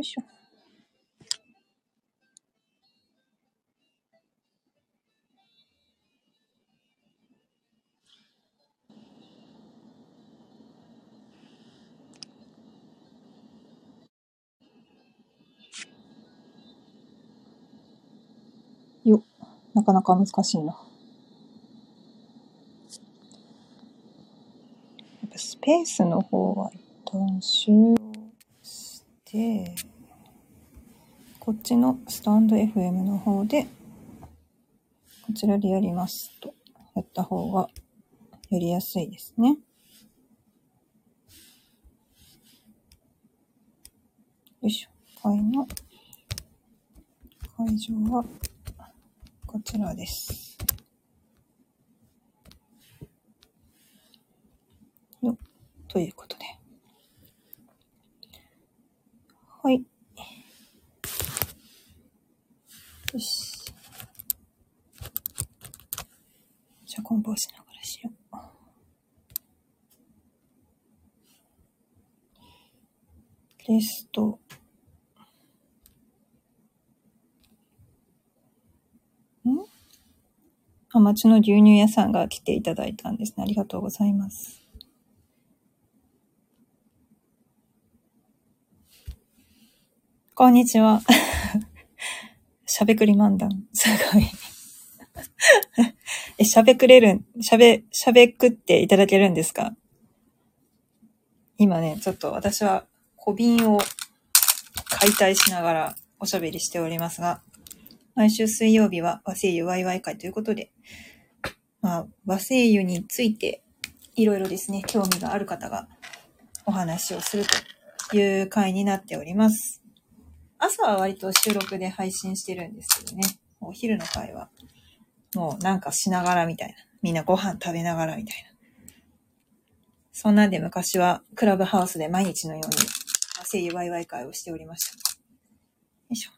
いしょ。よ、なかなか難しいな。やっぱスペースの方は一旦終了して、ちのスタンド FM の方で、こちらでやりますと、やった方がやりやすいですね。よいしょ。会の会場はこちらです。よ、ということで。はい。よし。じゃあ、コンポーしながらしよう。テスト。ん？あ、町の牛乳屋さんが来ていただいたんですね。ありがとうございます。こんにちは。しゃべくり漫談。すごい。え、しゃべくれるん、しゃべ、しゃべくっていただけるんですか？今ね、ちょっと私は小瓶を解体しながらおしゃべりしておりますが、毎週水曜日は和製油ワイワイ会ということで、まあ、和製油についていろいろですね、興味がある方がお話をするという会になっております。朝は割と収録で配信してるんですけどね、お昼の会はもうなんかしながらみたいな。みんなご飯食べながらみたいな。そんなんで昔はクラブハウスで毎日のように和製油ワイワイ会をしておりました。よいしょ。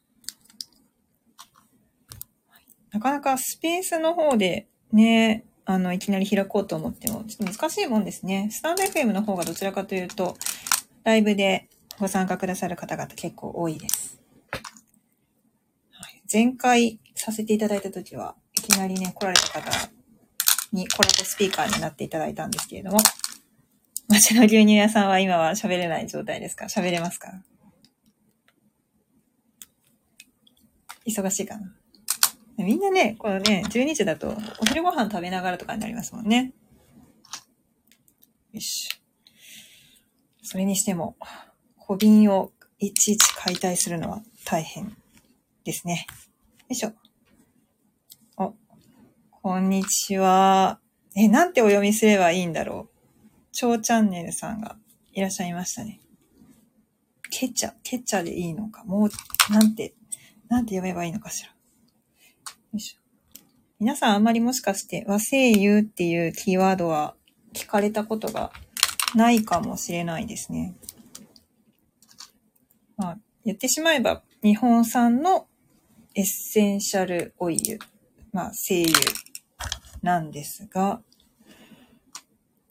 なかなかスペースの方でね、あの、いきなり開こうと思っても、ちょっと難しいもんですね。スタンド FM の方がどちらかというと、ライブでご参加くださる方々結構多いです。前回させていただいたときは、いきなりね、来られた方にコラボスピーカーになっていただいたんですけれども、町の牛乳屋さんは今は喋れない状態ですか？喋れますか？忙しいかな？みんなね、このね、12時だとお昼ご飯食べながらとかになりますもんね。よし。それにしても、小瓶をいちいち解体するのは大変ですね。よいしょ。お、こんにちは。え、なんてお読みすればいいんだろう。超チャンネルさんがいらっしゃいましたね。ケチャ、ケチャでいいのか。もう、なんて、なんて読めばいいのかしら。よいしょ。皆さんあんまりもしかして和声優っていうキーワードは聞かれたことがないかもしれないですね。まあ、言ってしまえば日本産のエッセンシャルオイル、まあ、精油なんですが、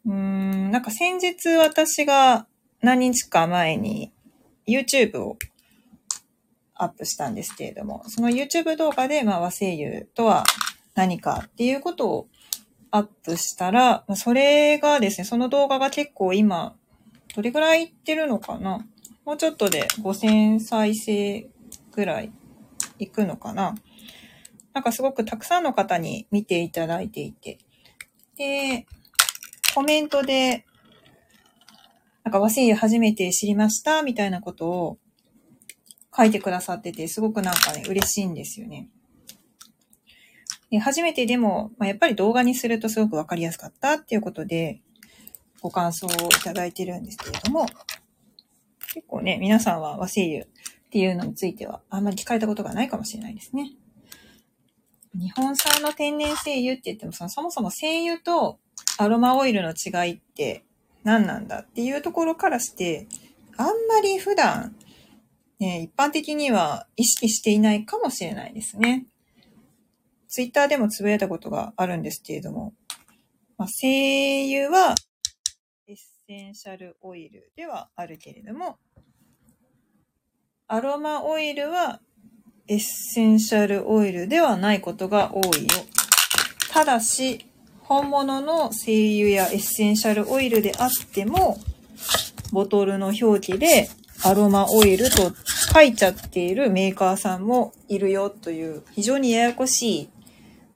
うーん、なんか先日私が何日か前に YouTube をアップしたんですけれども、その YouTube 動画で、まあ、和声優とは何かっていうことをアップしたら、まあそれがですね、その動画が結構今、どれぐらいいってるのかな？もうちょっとで5000再生ぐらいいくのかななんかすごくたくさんの方に見ていただいていて。で、コメントで、なんか和製油初めて知りましたみたいなことを書いてくださってて、すごくなんかね、嬉しいんですよね。で初めてでも、まあ、やっぱり動画にするとすごくわかりやすかったっていうことで、ご感想をいただいてるんですけれども、結構ね、皆さんは和製油っていうのについてはあんまり聞かれたことがないかもしれないですね。日本産の天然精油って言っても、そのそもそも精油とアロマオイルの違いって何なんだっていうところからして、あんまり普段、ね、一般的には意識していないかもしれないですね。ツイッターでもつぶやいたことがあるんですけれども、まあ、精油はエッセンシャルオイルではあるけれども、アロマオイルはエッセンシャルオイルではないことが多いよ。ただし、本物の精油やエッセンシャルオイルであっても、ボトルの表記でアロマオイルと書いちゃっているメーカーさんもいるよという非常にややこしい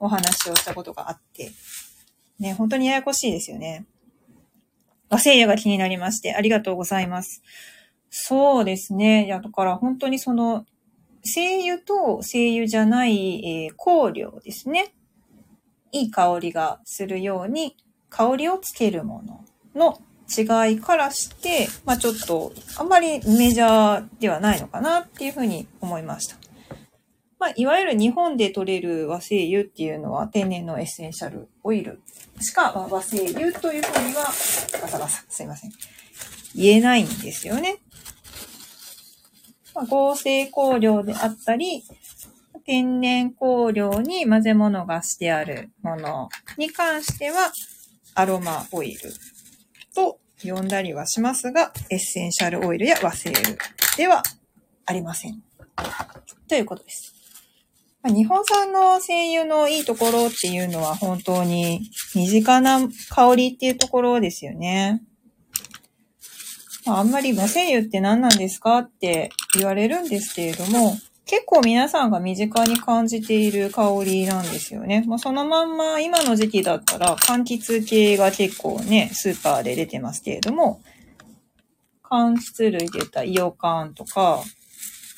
お話をしたことがあって、ね、本当にややこしいですよね。和製油が気になりまして、ありがとうございます。そうですね。いや、だから本当にその、精油と精油じゃない、えー、香料ですね。いい香りがするように、香りをつけるものの違いからして、まあちょっと、あんまりメジャーではないのかなっていうふうに思いました。まあ、いわゆる日本で取れる和精油っていうのは天然のエッセンシャルオイルしか和精油というふうには、ガサガサ、すいません。言えないんですよね。まあ、合成香料であったり、天然香料に混ぜ物がしてあるものに関しては、アロマオイルと呼んだりはしますが、エッセンシャルオイルや和製油ではありません。ということです。日本産の精油のいいところっていうのは本当に身近な香りっていうところですよね。あんまり和精油って何なんですかって言われるんですけれども、結構皆さんが身近に感じている香りなんですよね。まあ、そのまんま今の時期だったら柑橘系が結構ね、スーパーで出てますけれども、柑橘類で言ったイオカンとか、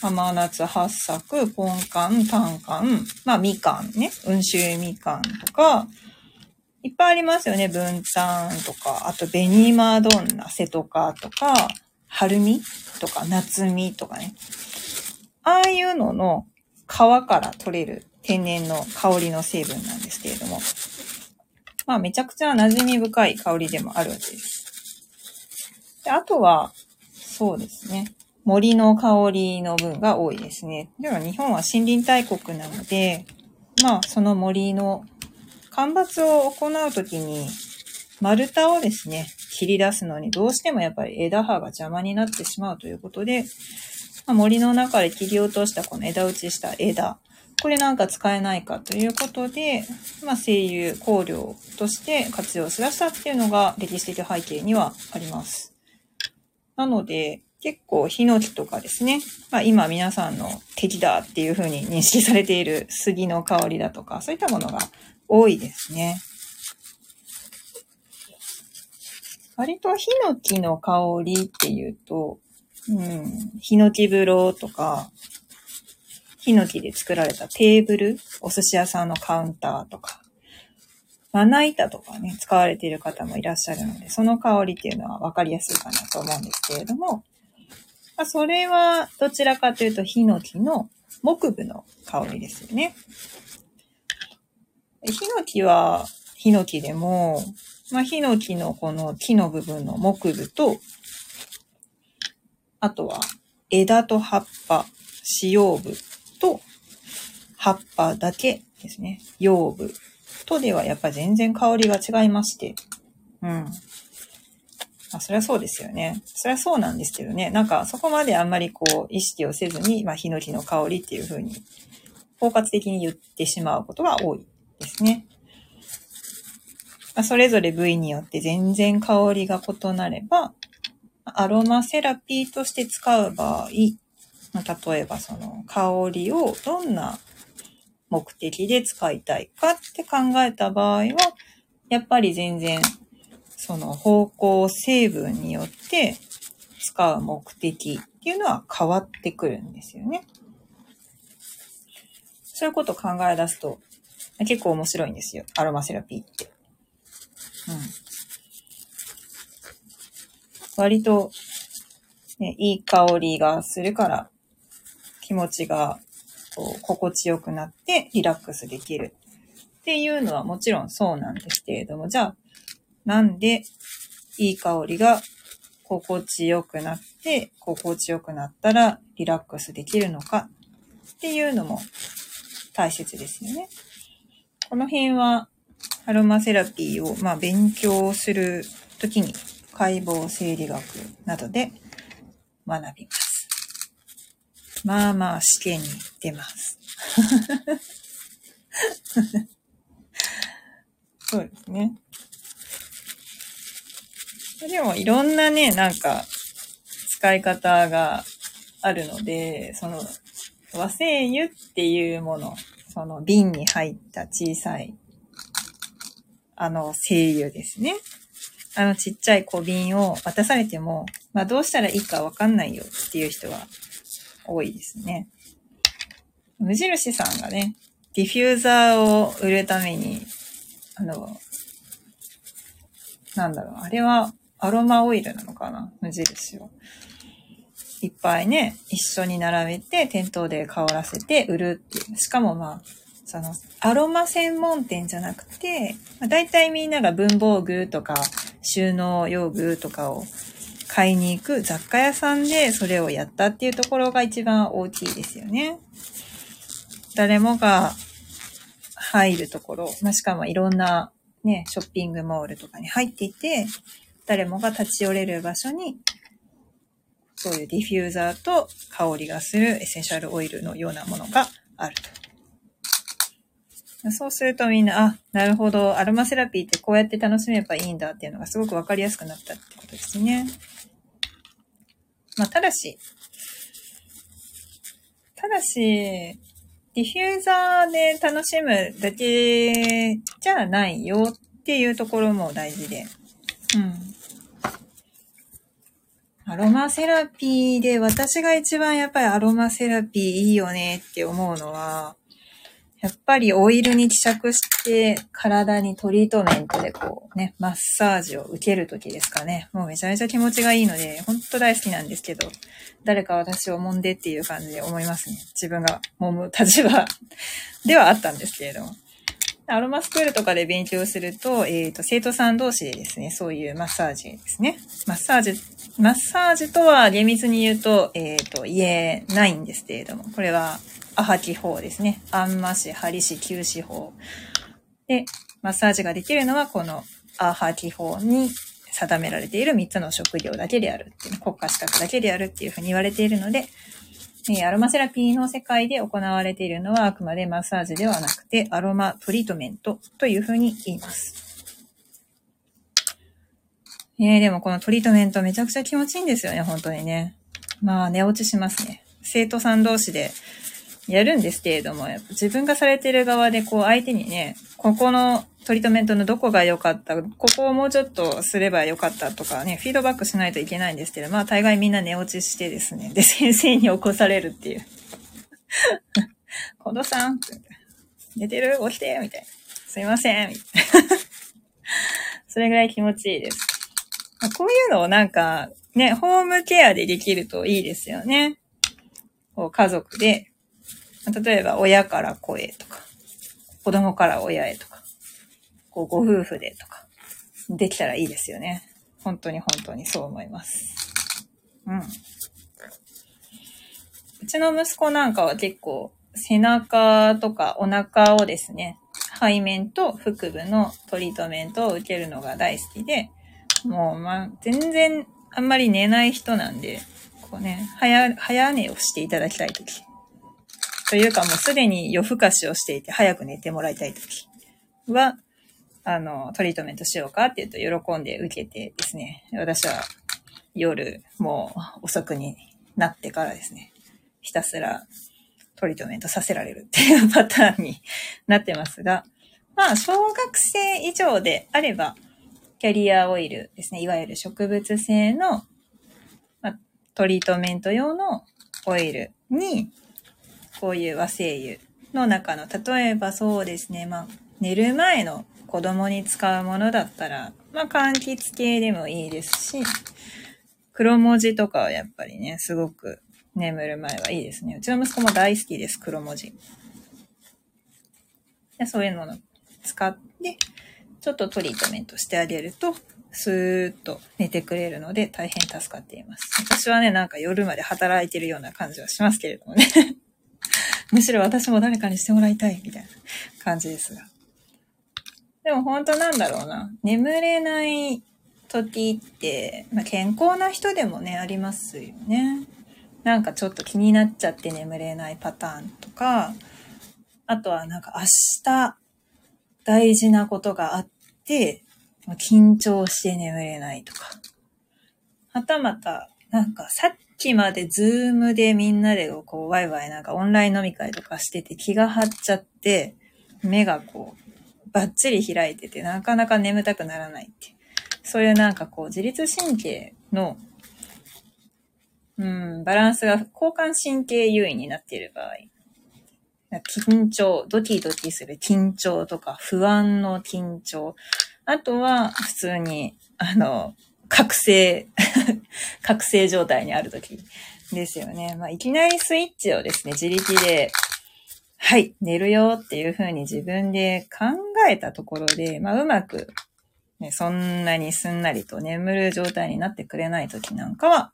甘夏八作、ポンカン、タンカン、まあみかんね、温州みかんとか、いっぱいありますよね。文丹とか、あと紅マドンナ、セトカとか、春みとか、夏みとかね。ああいうのの皮から取れる天然の香りの成分なんですけれども、まあめちゃくちゃ馴染み深い香りでもあるわけです。であとは、そうですね。森の香りの分が多いですね。では日本は森林大国なので、まあその森の間伐を行うときに丸太をですね、切り出すのにどうしてもやっぱり枝葉が邪魔になってしまうということで、まあ、森の中で切り落としたこの枝打ちした枝、これなんか使えないかということで、まあ、精油、香料として活用しだしたっていうのが歴史的背景にはあります。なので、結構ヒノキとかですね、まあ、今皆さんの敵だっていうふうに認識されている杉の香りだとか、そういったものが多いですね。割とヒノキの香りっていうと、うん、ヒノキ風呂とか、ヒノキで作られたテーブル、お寿司屋さんのカウンターとか、まな板とかね、使われている方もいらっしゃるので、その香りっていうのは分かりやすいかなと思うんですけれども、まあ、それはどちらかというとヒノキの木部の香りですよね。ヒノキはヒノキでも、まあ、ヒノキのこの木の部分の木部と、あとは枝と葉っぱ、使用部と葉っぱだけですね。葉部とではやっぱ全然香りが違いまして。うん。あ、そりゃそうですよね。そりゃそうなんですけどね。なんかそこまであんまりこう意識をせずに、まあ、ヒノキの香りっていう風に包括的に言ってしまうことが多いですね。それぞれ部位によって全然香りが異なれば、アロマセラピーとして使う場合、例えばその香りをどんな目的で使いたいかって考えた場合は、やっぱり全然その方向成分によって使う目的っていうのは変わってくるんですよね。そういうことを考え出すと結構面白いんですよ。アロマセラピーって。うん。割と、ね、いい香りがするから、気持ちがこう心地よくなってリラックスできるっていうのはもちろんそうなんですけれども、じゃあ、なんでいい香りが心地よくなって、心地よくなったらリラックスできるのかっていうのも大切ですよね。この辺はアロマセラピーをまあ勉強するときに解剖生理学などで学びます。まあまあ試験に出ます。そうですね。でもいろんなね、なんか使い方があるので、その和製油っていうもの、その瓶に入った小さい、あの精油ですね。あのちっちゃい小瓶を渡されても、まあどうしたらいいかわかんないよっていう人は多いですね。無印さんがね、ディフューザーを売るために、あの、なんだろう、あれはアロマオイルなのかな？無印を。いっぱいね、一緒に並べて店頭で香らせて売るっていう。しかもまあ、その、アロマ専門店じゃなくて、まあ、大体みんなが文房具とか収納用具とかを買いに行く雑貨屋さんでそれをやったっていうところが一番大きいですよね。誰もが入るところ、まあ、しかもいろんなね、ショッピングモールとかに入っていて、誰もが立ち寄れる場所に、そういうディフューザーと香りがするエッセンシャルオイルのようなものがあると。そうするとみんな、あ、なるほど、アロマセラピーってこうやって楽しめばいいんだっていうのがすごくわかりやすくなったってことですね。まあ、ただし、ただし、ディフューザーで楽しむだけじゃないよっていうところも大事で。うん。アロマセラピーで私が一番やっぱりアロマセラピーいいよねって思うのは、やっぱりオイルに希釈して体にトリートメントでこうね、マッサージを受けるときですかね。もうめちゃめちゃ気持ちがいいので、ほんと大好きなんですけど、誰か私を揉んでっていう感じで思いますね。自分が揉む立場 ではあったんですけれども。アロマスクールとかで勉強すると、えっ、と、生徒さん同士でですね、そういうマッサージですね。マッサージ、マッサージとは厳密に言うと、えっ、と、言えないんですけれども、これはアハキ法ですね。アンマシ、ハリシ、キューシ法。で、マッサージができるのはこのアハキ法に定められている3つの職業だけであるっていう、国家資格だけであるっていうふうに言われているので、えアロマセラピーの世界で行われているのはあくまでマッサージではなくてアロマトリートメントというふうに言います。え、でもこのトリートメントめちゃくちゃ気持ちいいんですよね、本当にね。まあ寝落ちしますね。生徒さん同士でやるんですけれども、やっぱ自分がされてる側でこう相手にね、ここのトリートメントのどこが良かった、ここをもうちょっとすれば良かったとかね、フィードバックしないといけないんですけど、まあ大概みんな寝落ちしてですね、で先生に起こされるっていう。近藤さん寝てる？起きてみたいな。すいませんみたいな。それぐらい気持ちいいです。こういうのをなんか、ね、ホームケアでできるといいですよね。こう家族で、例えば親から子へとか、子供から親へとか、こうご夫婦でとか、できたらいいですよね。本当に本当にそう思います。うん。うちの息子なんかは結構背中とかお腹をですね、背面と腹部のトリートメントを受けるのが大好きで、もうま、全然あんまり寝ない人なんで、こうね、早、早寝をしていただきたいとき。というかもうすでに夜更かしをしていて早く寝てもらいたいときは、あの、トリートメントしようかって言うと喜んで受けてですね、私は夜もう遅くになってからですね、ひたすらトリートメントさせられるっていうパターンになってますが、まあ、小学生以上であれば、キャリアオイルですね、いわゆる植物性の、ま、トリートメント用のオイルに、こういう和精油の中の、例えばそうですね、まあ、寝る前の子供に使うものだったら、まあ、柑橘系でもいいですし、黒文字とかはやっぱりね、すごく眠る前はいいですね。うちの息子も大好きです、黒文字。そういうものを使って、ちょっとトリートメントしてあげると、スーッと寝てくれるので大変助かっています。私はね、なんか夜まで働いてるような感じはしますけれどもね。むしろ私も誰かにしてもらいたいみたいな感じですが。でも本当なんだろうな。眠れない時って、まあ、健康な人でもね、ありますよね。なんかちょっと気になっちゃって眠れないパターンとか、あとはなんか明日大事なことがあって、緊張して眠れないとか。はたまた、なんかさっきまでズームでみんなでこうワイワイなんかオンライン飲み会とかしてて気が張っちゃって、目がこうバッチリ開いててなかなか眠たくならないって。そういうなんかこう自律神経のうん、バランスが交感神経優位になっている場合。緊張、ドキドキする緊張とか、不安の緊張。あとは、普通に、あの、覚醒、覚醒状態にあるときですよね。まあ、いきなりスイッチをですね、自力で、はい、寝るよっていうふうに自分で考えたところで、まあ、うまく、ね、そんなにすんなりと眠る状態になってくれないときなんかは、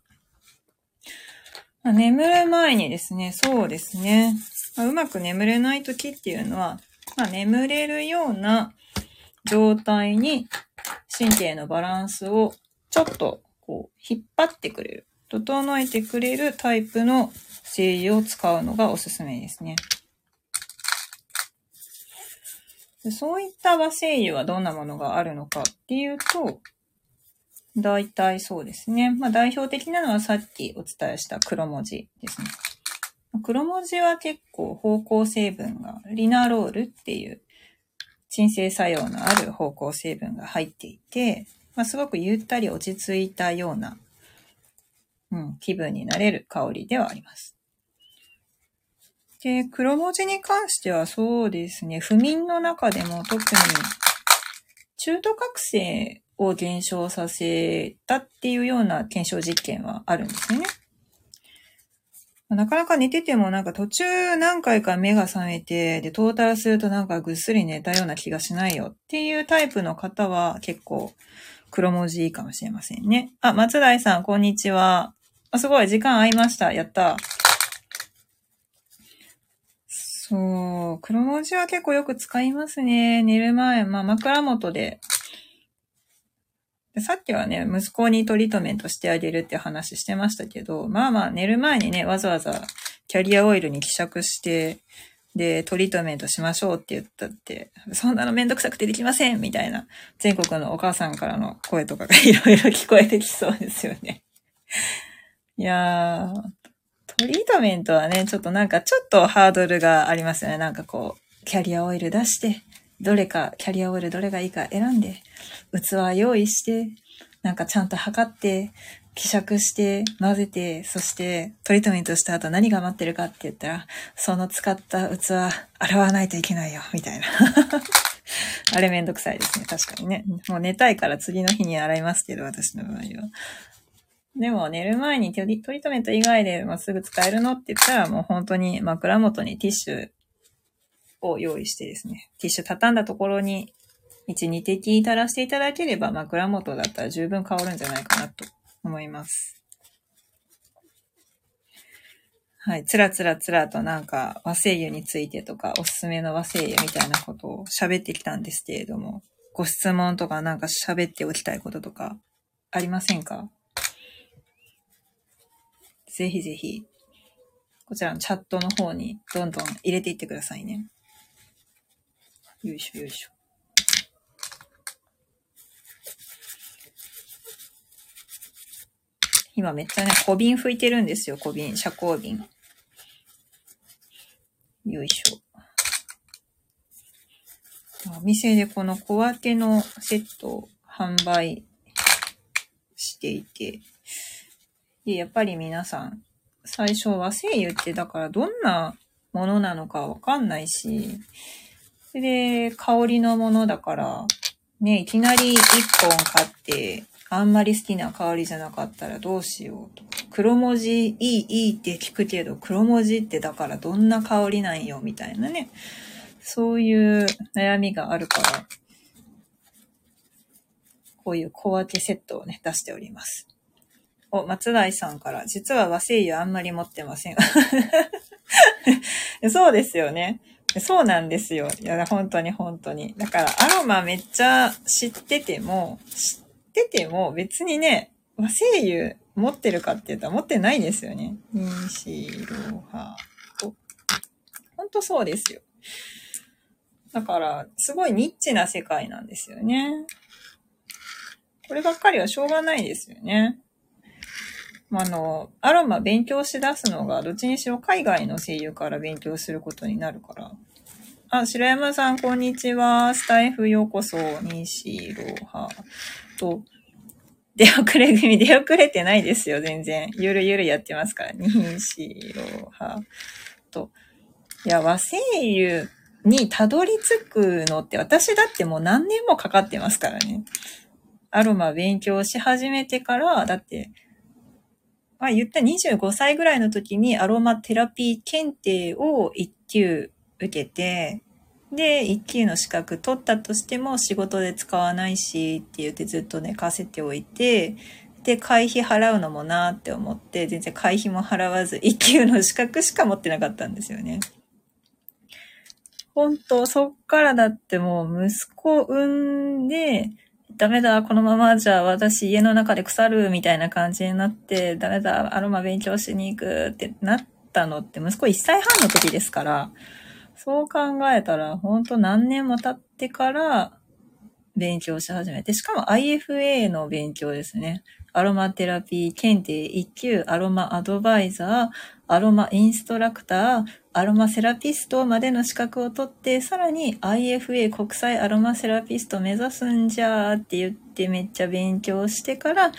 ま、眠る前にですね、そうですね、まあ、うまく眠れないときっていうのは、まあ、眠れるような状態に神経のバランスをちょっとこう引っ張ってくれる、整えてくれるタイプの精油を使うのがおすすめですね。そういった和精油はどんなものがあるのかっていうと、大体そうですね。まあ代表的なのはさっきお伝えした黒文字ですね。黒文字は結構方向成分がリナロールっていう鎮静作用のある方向成分が入っていて、まあ、すごくゆったり落ち着いたような、うん、気分になれる香りではあります。で、黒文字に関してはそうですね、不眠の中でも特に中途覚醒を減少させたっていうような検証実験はあるんですよね。なかなか寝ててもなんか途中何回か目が覚めて、で、トータルするとなんかぐっすり寝たような気がしないよっていうタイプの方は結構黒文字いいかもしれませんね。あ、松大さん、こんにちは。あ、すごい、時間合いました。やった。そう、黒文字は結構よく使いますね。寝る前、まあ枕元ででさっきはね、息子にトリートメントしてあげるって話してましたけど、まあまあ寝る前にね、わざわざキャリアオイルに希釈して、で、トリートメントしましょうって言ったって、そんなのめんどくさくてできませんみたいな、全国のお母さんからの声とかがいろいろ聞こえてきそうですよね。いやー、トリートメントはね、ちょっとなんかちょっとハードルがありますよね。なんかこう、キャリアオイル出して、どれか、キャリアオイルどれがいいか選んで、器用意して、なんかちゃんと測って、希釈して、混ぜて、そしてトリートメントした後何が待ってるかって言ったら、その使った器、洗わないといけないよ、みたいな。あれめんどくさいですね。確かにね。もう寝たいから次の日に洗いますけど、私の場合は。でも寝る前にトリートメント以外で、まあ、すぐ使えるのって言ったら、もう本当に枕元にティッシュを用意してですね、ティッシュ畳んだところに1、2滴垂らしていただければ枕元だったら十分香るんじゃないかなと思います。はい。つらつらつらとなんか和製油についてとかおすすめの和製油みたいなことを喋ってきたんですけれども、ご質問とかなんか喋っておきたいこととかありませんか？ぜひぜひ、こちらのチャットの方にどんどん入れていってくださいね。よいしょよいしょ。今めっちゃね、小瓶拭いてるんですよ、小瓶、遮光瓶。よいしょ。お店でこの小分けのセットを販売していて、で、やっぱり皆さん、最初和製油ってだからどんなものなのかわかんないし、で、香りのものだから、ね、いきなり一本買って、あんまり好きな香りじゃなかったらどうしようと。黒文字いいいいって聞くけど、黒文字ってだからどんな香りなんよ、みたいなね。そういう悩みがあるから、こういう小分けセットをね、出しております。お、松大さんから、実は和製油あんまり持ってません。そうですよね。そうなんですよ。いや、本当に本当に。だから、アロマめっちゃ知ってても、知ってても別にね、和声優持ってるかって言ったら持ってないですよね。西ロハと。ほんとそうですよ。だから、すごいニッチな世界なんですよね。こればっかりはしょうがないですよね。あの、アロマ勉強しだすのが、どっちにしろ海外の声優から勉強することになるから。あ、白山さん、こんにちは。スタイフようこそ、西ロハと、出遅れ組、出遅れてないですよ、全然。ゆるゆるやってますから。西ロハと。いや、和声優にたどり着くのって、私だってもう何年もかかってますからね。アロマ勉強し始めてから、だって、まあ言った25歳ぐらいの時にアロマテラピー検定を1級受けて、で、1級の資格取ったとしても仕事で使わないしって言ってずっと寝かせておいて、で、会費払うのもなって思って、全然会費も払わず1級の資格しか持ってなかったんですよね。本当そっからだってもう息子産んで、ダメだ、このままじゃ私家の中で腐るみたいな感じになって、ダメだ、アロマ勉強しに行くってなったのって息子1歳半の時ですから、そう考えたら、ほんと何年も経ってから勉強し始めて、しかも IFA の勉強ですね。アロマテラピー検定1級、アロマアドバイザー、アロマインストラクター、アロマセラピストまでの資格を取って、さらに IFA 国際アロマセラピスト目指すんじゃーって言ってめっちゃ勉強してから、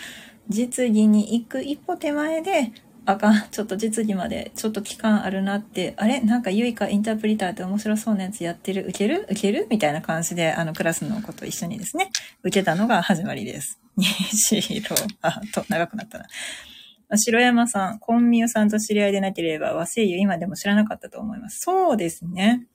実技に行く一歩手前で、あかん、ちょっと実技までちょっと期間あるなって、あれ？なんかゆいかインタープリターって面白そうなやつやってる？受ける？受ける？みたいな感じで、あのクラスの子と一緒にですね、受けたのが始まりです。西色、あ、と、長くなったな。白山さん、コンミュさんと知り合いでなければ和声優今でも知らなかったと思います。そうですね。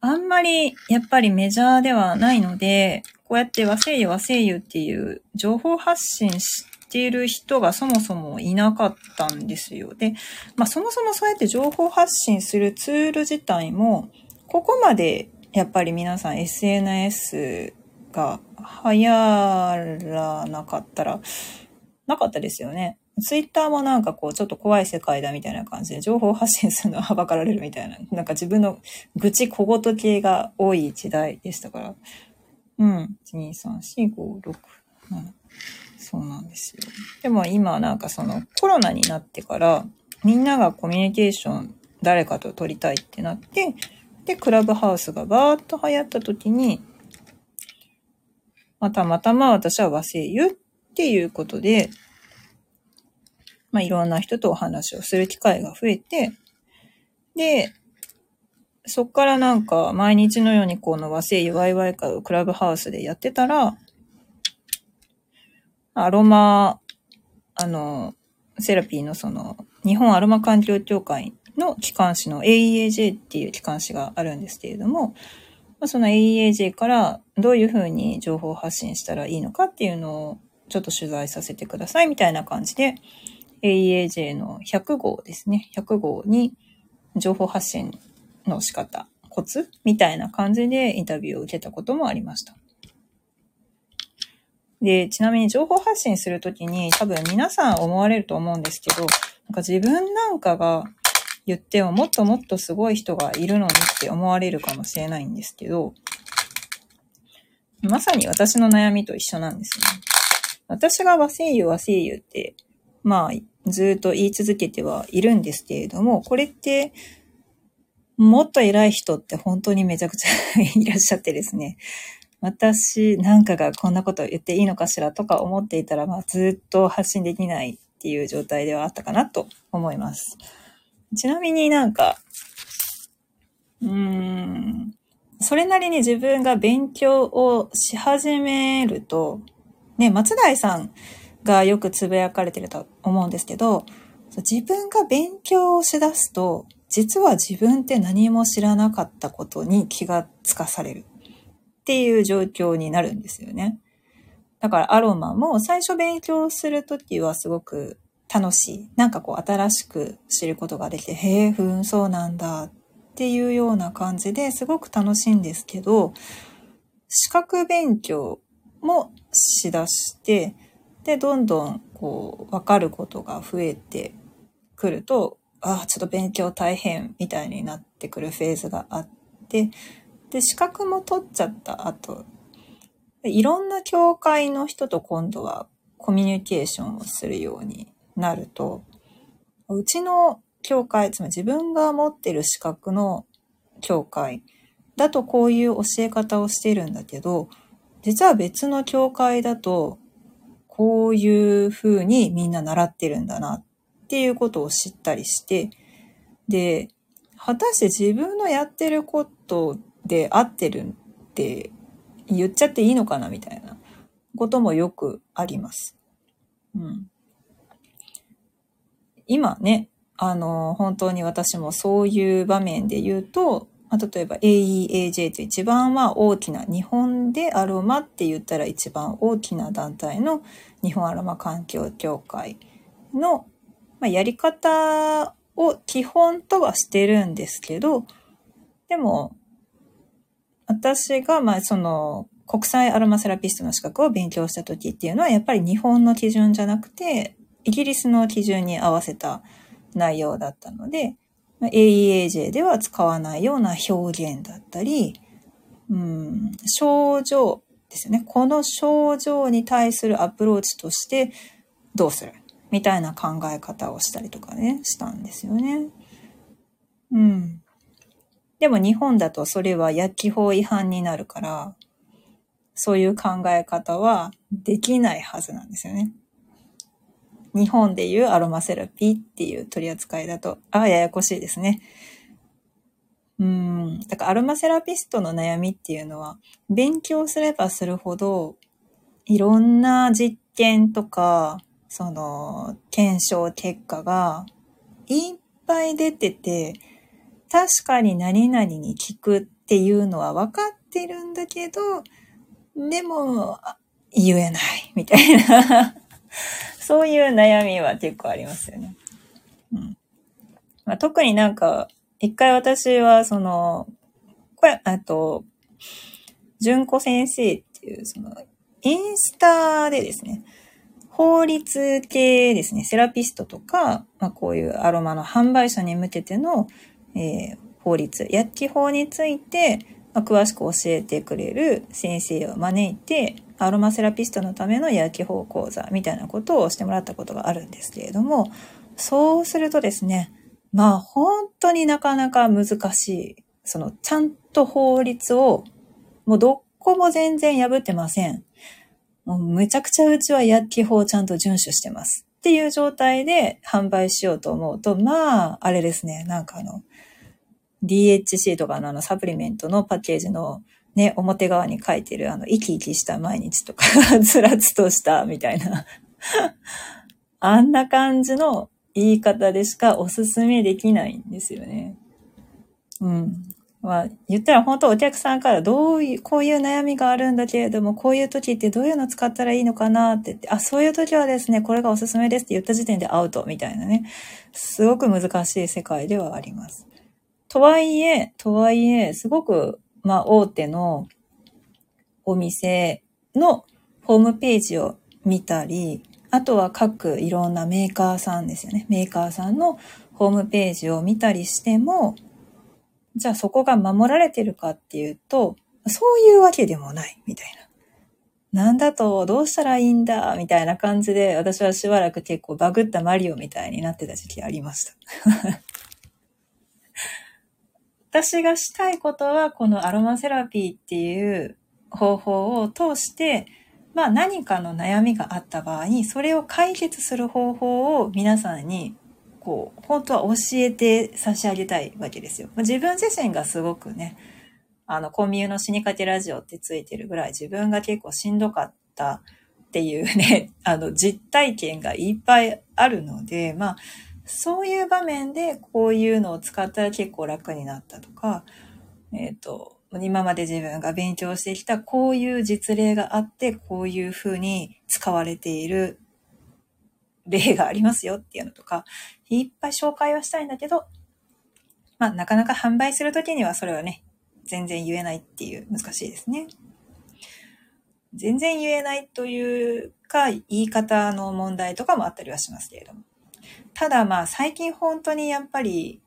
あんまりやっぱりメジャーではないので、こうやって和声優和声優っていう情報発信してている人がそもそもいなかったんですよ。で、まあそもそもそうやって情報発信するツール自体も、ここまでやっぱり皆さん SNS が流行らなかったら、なかったですよね。ツイッターもなんかこう、ちょっと怖い世界だみたいな感じで、情報発信するのははばかられるみたいな、なんか自分の愚痴小言系が多い時代でしたから。うん。1、2、3、4、5、6、7。そうなんですよ。でも今なんかそのコロナになってから、みんながコミュニケーション誰かと取りたいってなって、で、クラブハウスがバーッと流行った時に、まあ、たまたま私は和声優っていうことで、まあ、いろんな人とお話をする機会が増えて、で、そっからなんか毎日のようにこの和製油ワイワイ会をクラブハウスでやってたら、アロマ、あの、セラピーのその、日本アロマ環境協会の機関誌の AEAJ っていう機関誌があるんですけれども、その AEAJ からどういうふうに情報発信したらいいのかっていうのをちょっと取材させてくださいみたいな感じで、AEAJ の100号ですね。100号に情報発信の仕方、コツみたいな感じでインタビューを受けたこともありました。で、ちなみに情報発信するときに多分皆さん思われると思うんですけど、なんか自分なんかが言ってももっともっとすごい人がいるのにって思われるかもしれないんですけど、まさに私の悩みと一緒なんですね。私が和声優和声優って、まあ、ずっと言い続けてはいるんですけれども、これって、もっと偉い人って本当にめちゃくちゃ いらっしゃってですね。私なんかがこんなこと言っていいのかしらとか思っていたら、まあ、ずっと発信できないっていう状態ではあったかなと思います。ちなみになんか、うーん、それなりに自分が勉強をし始めると、ね、松大さんがよくつぶやかれてると思うんですけど、自分が勉強をしだすと、実は自分って何も知らなかったことに気がつかされるっていう状況になるんですよね。だからアロマも最初勉強するときはすごく楽しい。なんかこう新しく知ることができて、へえ、ふん、そうなんだっていうような感じですごく楽しいんですけど、資格勉強もしだして、で、どんどんこう、わかることが増えてくると、ああ、ちょっと勉強大変みたいになってくるフェーズがあって、で、資格も取っちゃった後、いろんな教会の人と今度はコミュニケーションをするようになると、うちの教会、つまり自分が持ってる資格の教会だとこういう教え方をしてるんだけど、実は別の教会だと、こういう風にみんな習ってるんだなっていうことを知ったりして、で、果たして自分のやってることで合ってるって言っちゃっていいのかなみたいなこともよくあります。うん。今ね、あの、本当に私もそういう場面で言うと、まあ、例えば AEAJ と一番は大きな日本でアロマって言ったら一番大きな団体の日本アロマ環境協会の、まあ、やり方を基本とはしてるんですけど、でも私がまあその国際アロマセラピストの資格を勉強した時っていうのはやっぱり日本の基準じゃなくてイギリスの基準に合わせた内容だったので、AEAJ では使わないような表現だったり、うん、症状ですよね。この症状に対するアプローチとしてどうするみたいな考え方をしたりとかね、したんですよね。うん。でも日本だとそれは薬機法違反になるから、そういう考え方はできないはずなんですよね。日本でいうアロマセラピーっていう取り扱いだと、ああ、ややこしいですね。うん。だからアロマセラピストの悩みっていうのは、勉強すればするほど、いろんな実験とか、その、検証結果がいっぱい出てて、確かに何々に効くっていうのは分かってるんだけど、でも、言えない、みたいな そういう悩みは結構ありますよね。うん。まあ、特になんか、一回私は、その、これ、あと、純子先生っていう、その、インスタでですね、法律系ですね、セラピストとか、まあ、こういうアロマの販売者に向けての、えー、法律、薬機法について、まあ、詳しく教えてくれる先生を招いて、アロマセラピストのための薬機法講座みたいなことをしてもらったことがあるんですけれども、そうするとですね、まあ本当になかなか難しい、そのちゃんと法律をもうどこも全然破ってません。もうめちゃくちゃうちは薬機法をちゃんと遵守してます。っていう状態で販売しようと思うと、まあ、あれですね、なんかあの、DHC とかのあのサプリメントのパッケージのね、表側に書いてるあの、生き生きした毎日とか つらつとしたみたいなあんな感じの言い方でしかおすすめできないんですよね。うん。まあ、言ったら本当お客さんからどういう、こういう悩みがあるんだけれども、こういう時ってどういうの使ったらいいのかなって言って、あ、そういう時はですね、これがおすすめですって言った時点でアウトみたいなね。すごく難しい世界ではあります。とはいえ、とはいえ、すごくまあ、大手のお店のホームページを見たり、あとは各いろんなメーカーさんですよね。メーカーさんのホームページを見たりしても、じゃあそこが守られてるかっていうと、そういうわけでもないみたいな。なんだと、どうしたらいいんだみたいな感じで、私はしばらく結構バグったマリオみたいになってた時期ありました。私がしたいことは、このアロマセラピーっていう方法を通して、まあ何かの悩みがあった場合に、それを解決する方法を皆さんに、こう、本当は教えて差し上げたいわけですよ。自分自身がすごくね、あの、コンビニの死にかけラジオってついてるぐらい自分が結構しんどかったっていうね、あの、実体験がいっぱいあるので、まあ、そういう場面でこういうのを使ったら結構楽になったとか、えっ、ー、と、今まで自分が勉強してきたこういう実例があって、こういうふうに使われている例がありますよっていうのとか、いっぱい紹介はしたいんだけど、まあなかなか販売するときにはそれはね、全然言えないっていう難しいですね。全然言えないというか言い方の問題とかもあったりはしますけれども。ただまあ最近本当にやっぱり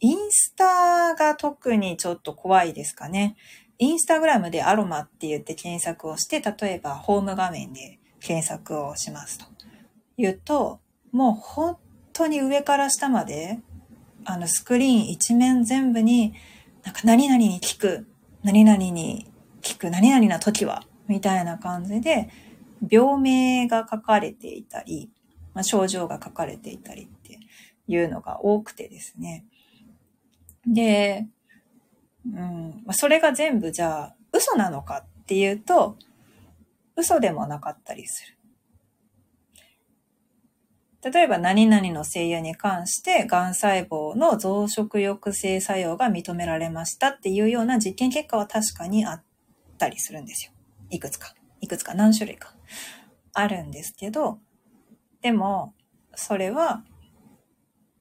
インスタが特にちょっと怖いですかね。インスタグラムでアロマって言って検索をして、例えばホーム画面で検索をしますと。言うと、もう本当に上から下まで、あのスクリーン一面全部に、なんか何々に聞く、何々に聞く、何々な時は、みたいな感じで、病名が書かれていたり、まあ、症状が書かれていたりっていうのが多くてですね。で、うん、まあ、それが全部じゃあ嘘なのかっていうと、嘘でもなかったりする。例えば何々の精油に関して癌細胞の増殖抑制作用が認められましたっていうような実験結果は確かにあったりするんですよ。いくつか。いくつか何種類か。あるんですけど、でも、それは、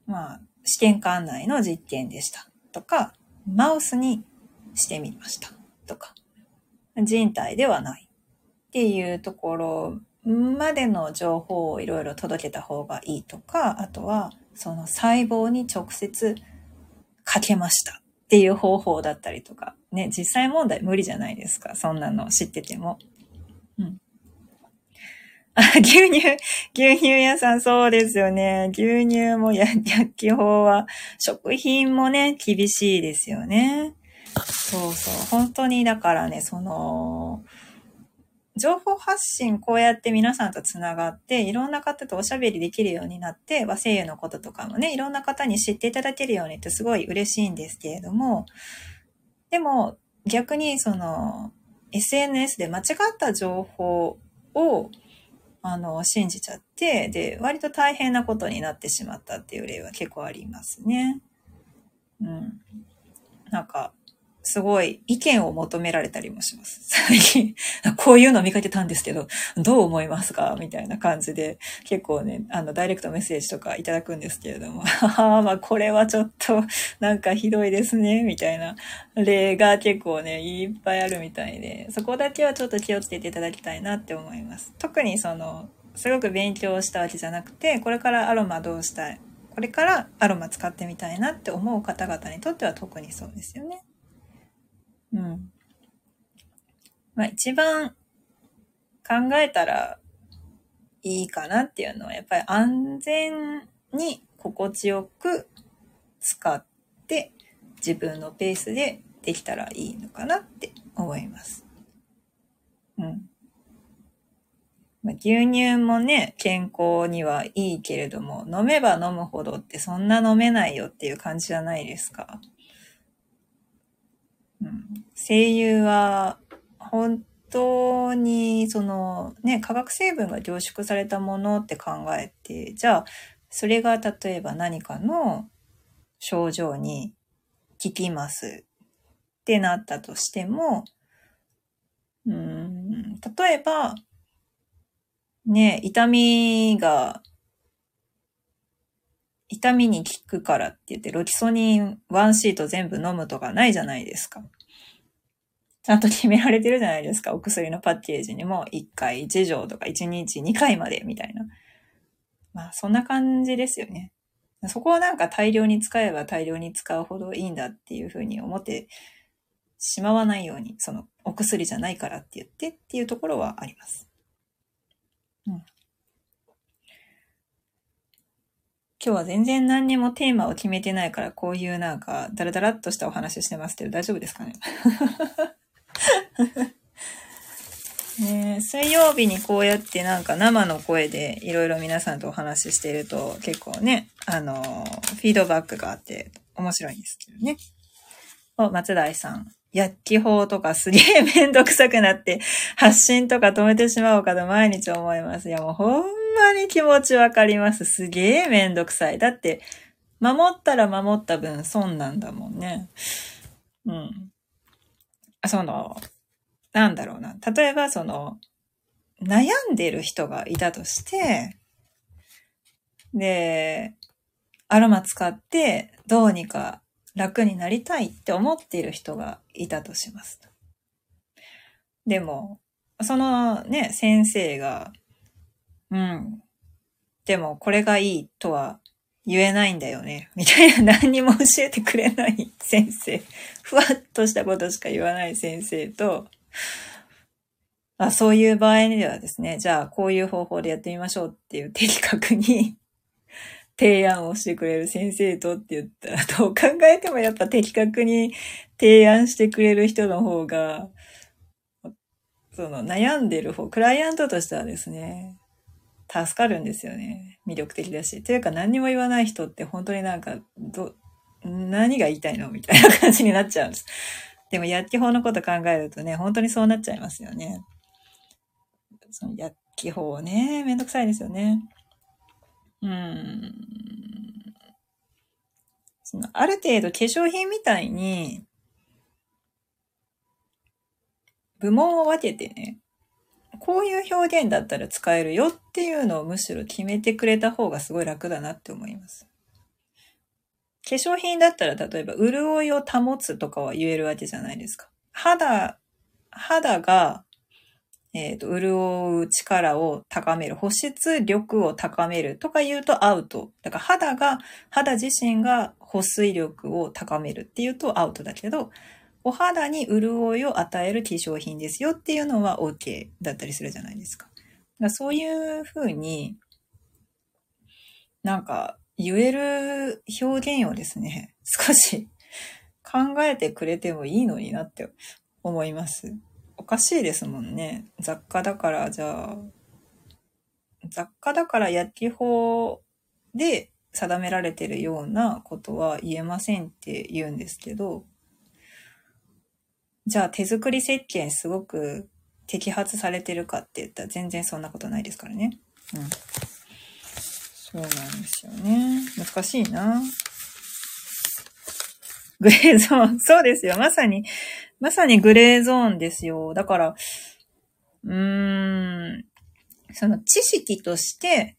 まあ、試験管内の実験でしたとか、マウスにしてみましたとか、人体ではないっていうところまでの情報をいろいろ届けた方がいいとか、あとはその細胞に直接かけましたっていう方法だったりとか、ね、実際問題無理じゃないですか。そんなの知ってても。牛乳、牛乳屋さんそうですよね。牛乳もや薬機法は、食品もね、厳しいですよね。そうそう。本当に、だからね、その、情報発信こうやって皆さんとつながって、いろんな方とおしゃべりできるようになって、和声優のこととかもね、いろんな方に知っていただけるようにってすごい嬉しいんですけれども、でも逆にその SNS で間違った情報をあの信じちゃって、で、割と大変なことになってしまったっていう例は結構ありますね。うん。なんか、すごい意見を求められたりもします。最近、こういうの見かけたんですけど、どう思いますか？みたいな感じで、結構ね、あの、ダイレクトメッセージとかいただくんですけれども、あまあ、これはちょっと、なんかひどいですね、みたいな例が結構ね、いっぱいあるみたいで、そこだけはちょっと気をつけていただきたいなって思います。特にその、すごく勉強したわけじゃなくて、これからアロマどうしたい？これからアロマ使ってみたいなって思う方々にとっては特にそうですよね。うん。まあ一番考えたらいいかなっていうのは、やっぱり安全に心地よく使って自分のペースでできたらいいのかなって思います。うん。まあ、牛乳もね、健康にはいいけれども、飲めば飲むほどってそんな飲めないよっていう感じじゃないですか。うん、声優は本当にそのね、化学成分が凝縮されたものって考えて、じゃあそれが例えば何かの症状に効きますってなったとしても、うん、例えば、ね、痛みが痛みに効くからって言って、ロキソニン1シート全部飲むとかないじゃないですか。ちゃんと決められてるじゃないですか。お薬のパッケージにも1回1錠とか1日2回までみたいな。まあそんな感じですよね。そこをなんか大量に使えば大量に使うほどいいんだっていうふうに思ってしまわないように、そのお薬じゃないからって言ってっていうところはあります。うん。今日は全然何にもテーマを決めてないから、こういうなんか、ダラダラっとしたお話してますけど、大丈夫ですかね？ね水曜日にこうやってなんか生の声でいろいろ皆さんとお話ししてると結構ね、あの、フィードバックがあって面白いんですけどね。お、松大さん。薬機法とかすげえめんどくさくなって 発信とか止めてしまおうかと毎日思います。いやもうほんまに気持ちわかります。すげえめんどくさい。だって、守ったら守った分損なんだもんね。うん。その、なんだろうな。例えばその、悩んでる人がいたとして、で、アロマ使ってどうにか楽になりたいって思っている人がいたとします。でも、そのね、先生が、うん。でも、これがいいとは言えないんだよね。みたいな 何にも教えてくれない 先生。ふわっとしたことしか言わない先生と、あそういう場合にはですね、じゃあこういう方法でやってみましょうっていう的確に提案をしてくれる先生とって言ったら、どう考えてもやっぱ的確に提案してくれる人の方が、その悩んでる方、クライアントとしてはですね、助かるんですよね。魅力的だし。というか何にも言わない人って本当になんか、ど、何が言いたいのみたいな感じになっちゃうんです。でも薬機法のこと考えるとね、本当にそうなっちゃいますよね。その薬機法ね、めんどくさいですよね。うん。その、ある程度化粧品みたいに、部門を分けてね、こういう表現だったら使えるよっていうのをむしろ決めてくれた方がすごい楽だなって思います。化粧品だったら例えば潤いを保つとかは言えるわけじゃないですか。肌、肌が、えっ、ー、と、潤う力を高める、保湿力を高めるとか言うとアウト。だから肌が、肌自身が保水力を高めるっていうとアウトだけど、お肌に潤いを与える化粧品ですよっていうのは OK だったりするじゃないですか。かそういうふうに、なんか言える表現をですね、少し考えてくれてもいいのになって思います。かしいですもんね。雑貨だからじゃあ、雑貨だから薬機法で定められてるようなことは言えませんって言うんですけど、じゃあ手作り石鹸すごく摘発されてるかって言ったら全然そんなことないですからね。うん。そうなんですよね。難しいな。グレーゾーン。そうですよ。まさに、まさにグレーゾーンですよ。だから、うーん、その知識として、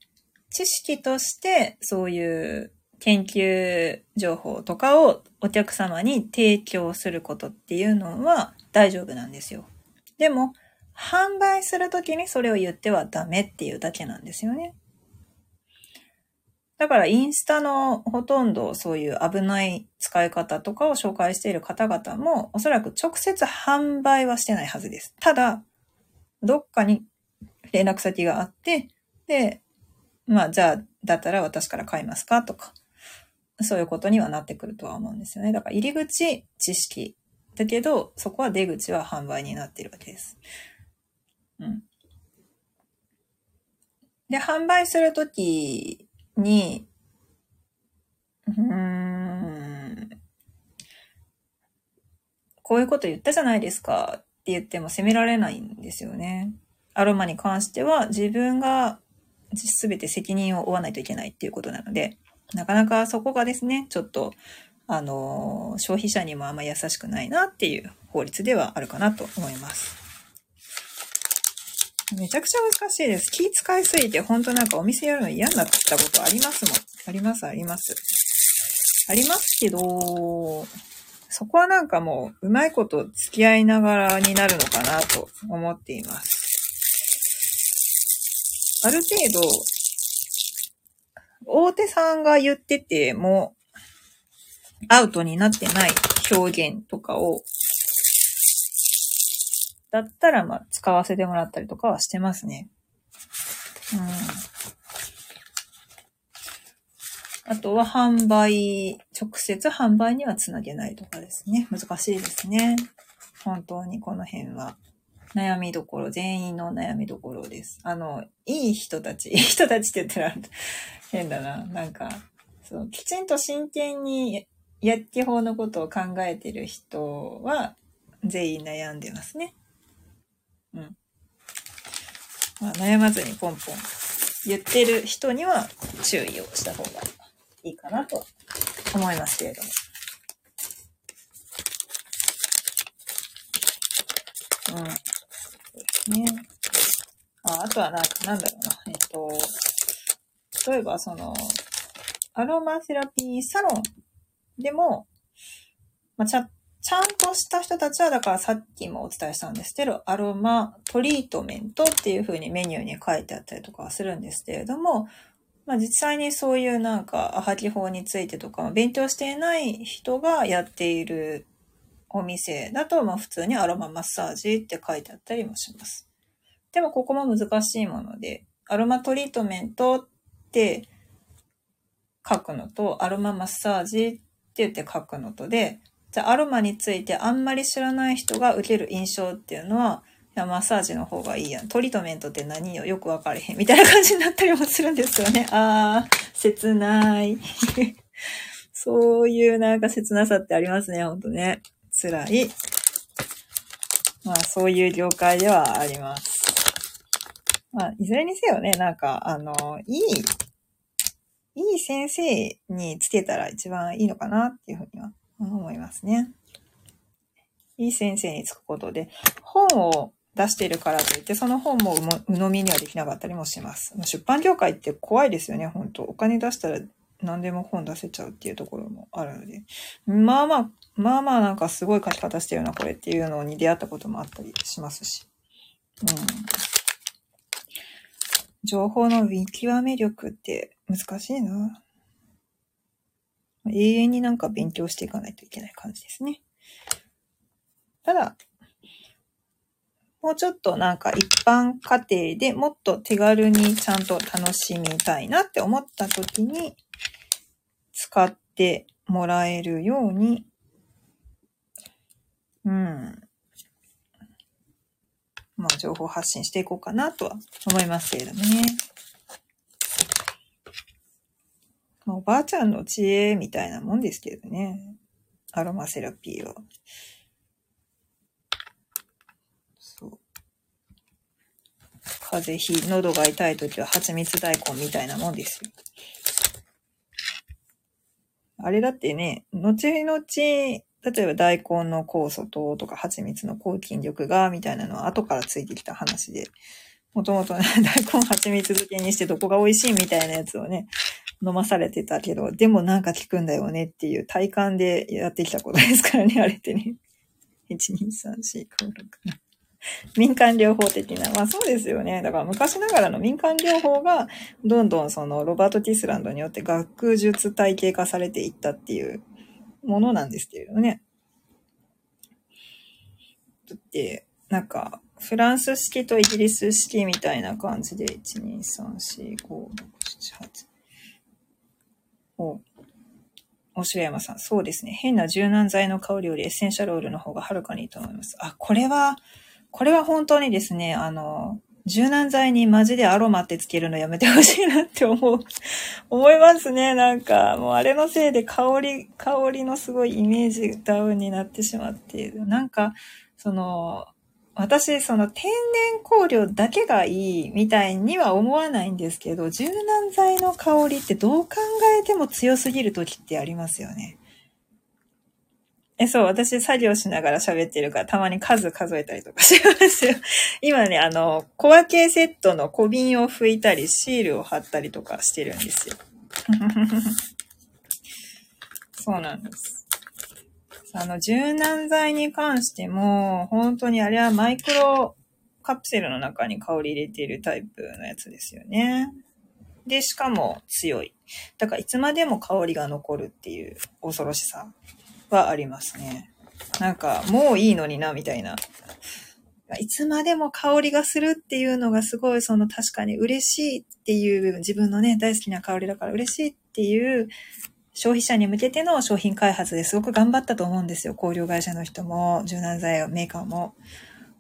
知識として、そういう研究情報とかをお客様に提供することっていうのは大丈夫なんですよ。でも、販売するときにそれを言ってはダメっていうだけなんですよね。だからインスタのほとんどそういう危ない使い方とかを紹介している方々もおそらく直接販売はしてないはずです。ただ、どっかに連絡先があって、で、まあじゃあだったら私から買いますかとか、そういうことにはなってくるとは思うんですよね。だから入り口、知識。だけど、そこは出口は販売になっているわけです。うん。で、販売するときに、うん、こういうこと言ったじゃないですかって言っても責められないんですよね。アロマに関しては自分が全て責任を負わないといけないっていうことなので、なかなかそこがですね、ちょっと、あの、消費者にもあんま優しくないなっていう法律ではあるかなと思います。めちゃくちゃ難しいです。気使いすぎて、ほんとなんかお店やるの嫌になったことありますもん。あります、あります。ありますけど、そこはなんかもう、うまいこと付き合いながらになるのかなと思っています。ある程度、大手さんが言ってても、アウトになってない表現とかを、だったら、まあ、使わせてもらったりとかはしてますね。うん。あとは販売、直接販売にはつなげないとかですね。難しいですね。本当にこの辺は。悩みどころ、全員の悩みどころです。あの、いい人たち、いい人たちって言ったら変だな。なんか、そう、きちんと真剣に薬機法のことを考えてる人は、全員悩んでますね。うん。まあ、悩まずにポンポン言ってる人には注意をした方がいいかなと思いますけれども。うん。ですね。ああとはなん、なんだろうな。えっと、例えばその、アロマセラピーサロンでも、まあ、チャチちゃんとした人たちは、だからさっきもお伝えしたんですけど、アロマトリートメントっていう風にメニューに書いてあったりとかするんですけれども、まあ実際にそういうなんか、アハキ法についてとか、勉強していない人がやっているお店だと、まあ普通にアロママッサージって書いてあったりもします。でもここも難しいもので、アロマトリートメントって書くのと、アロママッサージって言って書くのとで、じゃあアロマについてあんまり知らない人が受ける印象っていうのは、いや、マッサージの方がいいやん。トリートメントって何よよくわかれへん。みたいな感じになったりもするんですよね。あー、切ない。そういうなんか切なさってありますね、ほんとね。辛い。まあ、そういう業界ではあります。まあ、いずれにせよね、なんか、あの、いい、いい先生につけたら一番いいのかなっていうふうには思いますね。いい先生につくことで、本を出しているからといって、その本も鵜呑みにはできなかったりもします。出版業界って怖いですよね、本当お金出したら何でも本出せちゃうっていうところもあるので。まあまあ、まあまあなんかすごい書き方してるな、これっていうのに出会ったこともあったりしますし。うん。情報の見極め力って難しいな。永遠になんか勉強していかないといけない感じですね。ただ、もうちょっとなんか一般家庭でもっと手軽にちゃんと楽しみたいなって思った時に使ってもらえるように、うん。まあ情報発信していこうかなとは思いますけれどもね。まあ、おばあちゃんの知恵みたいなもんですけどね。アロマセラピーは。そう。風邪ひ、喉が痛い時は蜂蜜大根みたいなもんですよ。あれだってね、後々、例えば大根の酵素糖とか蜂蜜の抗菌力が、みたいなのは後からついてきた話で、もともとね、大根蜂蜜漬けにしてどこが美味しいみたいなやつをね、飲まされてたけど、でもなんか効くんだよねっていう体感でやってきたことですからね、あれってね。1、2、3、4、5、6、民間療法的な。まあそうですよね。だから昔ながらの民間療法が、どんどんそのロバート・ティスランドによって学術体系化されていったっていうものなんですけれどね。だって、なんか、フランス式とイギリス式みたいな感じで、1、2、3、4、5、6、7、8。お、おし山さん。そうですね。変な柔軟剤の香りよりエッセンシャルオイルの方がはるかにいいと思います。あ、これは、これは本当にですね、あの、柔軟剤にマジでアロマってつけるのやめてほしいなって思う、思いますね。なんか、もうあれのせいで香り、香りのすごいイメージダウンになってしまっている、なんか、その、私、その天然香料だけがいいみたいには思わないんですけど、柔軟剤の香りってどう考えても強すぎる時ってありますよね。え、そう、私作業しながら喋ってるからたまに数数えたりとかしますよ。今ね、あの、小分けセットの小瓶を拭いたり、シールを貼ったりとかしてるんですよ。そうなんです。あの、柔軟剤に関しても、本当にあれはマイクロカプセルの中に香り入れているタイプのやつですよね。で、しかも強い。だからいつまでも香りが残るっていう恐ろしさはありますね。なんか、もういいのにな、みたいな。いつまでも香りがするっていうのがすごいその確かに嬉しいっていう部分、自分のね、大好きな香りだから嬉しいっていう消費者に向けての商品開発ですごく頑張ったと思うんですよ。工業会社の人も、柔軟剤メーカーも。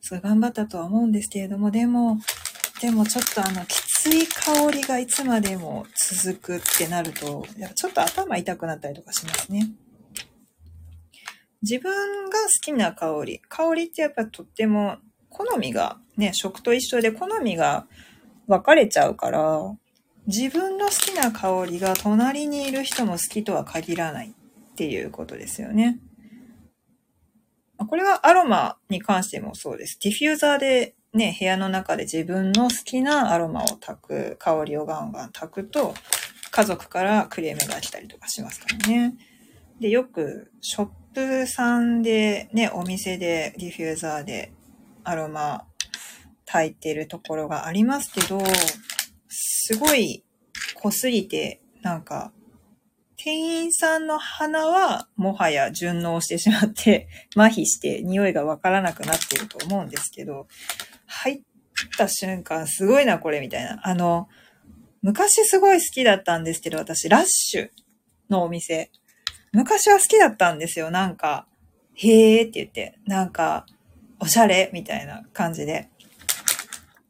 すごい頑張ったとは思うんですけれども、でも、でもちょっとあの、きつい香りがいつまでも続くってなると、ちょっと頭痛くなったりとかしますね。自分が好きな香り。香りってやっぱとっても好みが、ね、食と一緒で好みが分かれちゃうから、自分の好きな香りが隣にいる人も好きとは限らないっていうことですよね。これはアロマに関してもそうです。ディフューザーでね、部屋の中で自分の好きなアロマを炊く、香りをガンガン炊くと、家族からクレームが来たりとかしますからね。で、よくショップさんでね、お店でディフューザーでアロマ炊いてるところがありますけど、すごい濃すぎて、なんか、店員さんの鼻はもはや順応してしまって、麻痺して匂いがわからなくなってると思うんですけど、入った瞬間、すごいな、これ、みたいな。あの、昔すごい好きだったんですけど、私、ラッシュのお店。昔は好きだったんですよ。なんか、へーって言って、なんか、おしゃれみたいな感じで。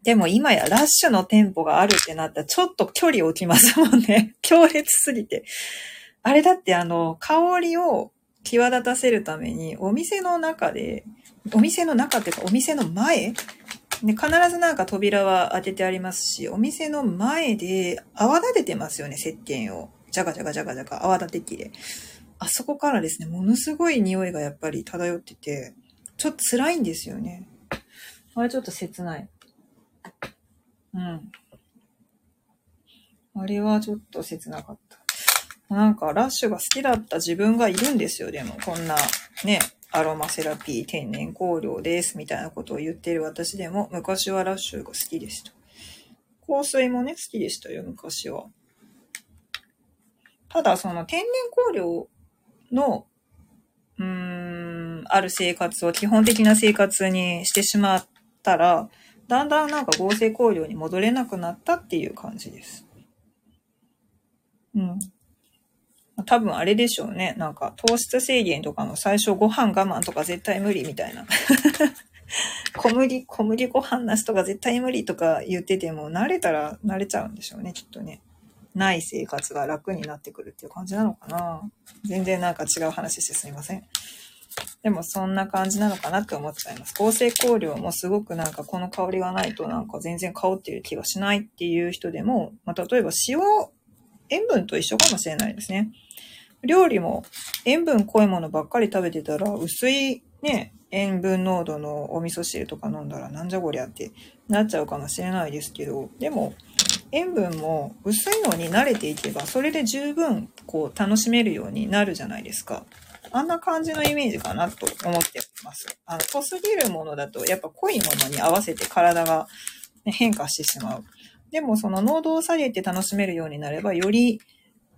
でも今やラッシュの店舗があるってなったらちょっと距離置きますもんね。強烈すぎて。あれだってあの、香りを際立たせるために、お店の中で、お店の中っていうかお店の前？で、必ずなんか扉は当ててありますし、お店の前で泡立ててますよね、石鹸を。ジャガジャガジャガジャガ泡立て器で。あそこからですね、ものすごい匂いがやっぱり漂ってて、ちょっと辛いんですよね。あれちょっと切ない。うん。あれはちょっと切なかった。なんか、ラッシュが好きだった自分がいるんですよ、でも。こんな、ね、アロマセラピー天然香料です、みたいなことを言ってる私でも、昔はラッシュが好きでした。香水もね、好きでしたよ、昔は。ただ、その天然香料の、うーん、ある生活を基本的な生活にしてしまったら、だんだんなんか合成香料に戻れなくなったっていう感じです。うん。多分あれでしょうね。なんか糖質制限とかの最初ご飯我慢とか絶対無理みたいな。小麦、小麦ご飯なしとか絶対無理とか言ってても慣れたら慣れちゃうんでしょうね、きっとね。ない生活が楽になってくるっていう感じなのかな。全然なんか違う話してすいません。でもそんな感じなのかなって思っちゃいます。合成香料もすごくなんかこの香りがないとなんか全然香ってる気がしないっていう人でも、まあ、例えば塩、塩分と一緒かもしれないですね。料理も塩分濃いものばっかり食べてたら薄いね、塩分濃度のお味噌汁とか飲んだらなんじゃこりゃってなっちゃうかもしれないですけど、でも塩分も薄いのに慣れていけばそれで十分こう楽しめるようになるじゃないですか。あんな感じのイメージかなと思ってます。あの、濃すぎるものだとやっぱ濃いものに合わせて体が、変化してしまう。でもその濃度を下げて楽しめるようになればより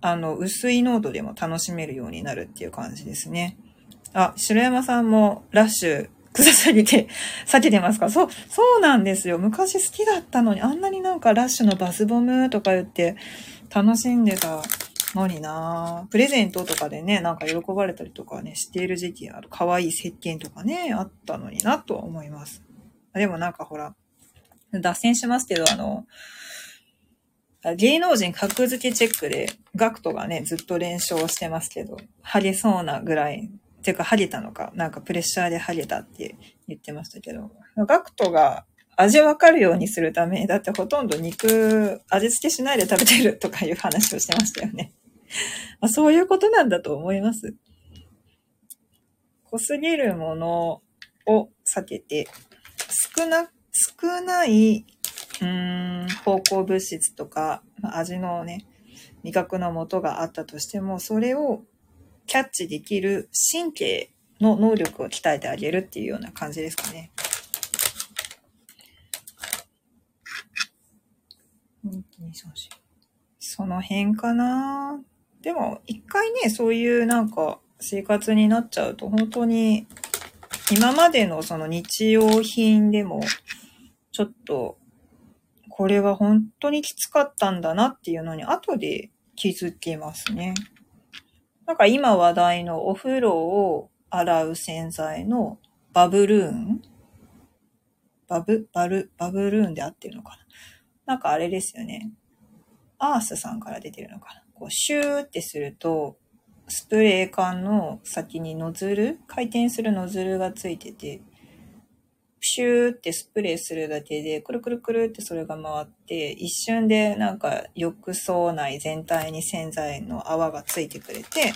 あの、薄い濃度でも楽しめるようになるっていう感じですね。あ、白山さんもラッシュ、草下げて、避けてますか？そう、そうなんですよ。昔好きだったのに、あんなになんかラッシュのバスボムとか言って楽しんでたのになプレゼントとかでね、なんか喜ばれたりとかね、している時期ある。可愛い石鹸とかね、あったのになとは思います。でもなんかほら、脱線しますけど、あの、芸能人格付けチェックで、ガクトがね、ずっと連勝してますけど、ハゲそうなぐらい、てかハゲたのか、なんかプレッシャーでハゲたって言ってましたけど、ガクトが味わかるようにするため、だってほとんど肉、味付けしないで食べてるとかいう話をしてましたよね。あ、そういうことなんだと思います。濃すぎるものを避けて、少な、少ないうん、方向物質とか、まあ、味のね、味覚の元があったとしても、それをキャッチできる神経の能力を鍛えてあげるっていうような感じですかね。その辺かなでも、一回ね、そういうなんか生活になっちゃうと、本当に今までのその日用品でも、ちょっとこれは本当にきつかったんだなっていうのに後で気づきますね。なんか今話題のお風呂を洗う洗剤のバブルーン？バブ、バル、バブルーンで合ってるのかな？なんかあれですよね。アースさんから出てるのかな？こうシューってすると、スプレー缶の先にノズル回転するノズルがついてて、シューってスプレーするだけで、くるくるくるってそれが回って、一瞬でなんか浴槽内全体に洗剤の泡がついてくれて、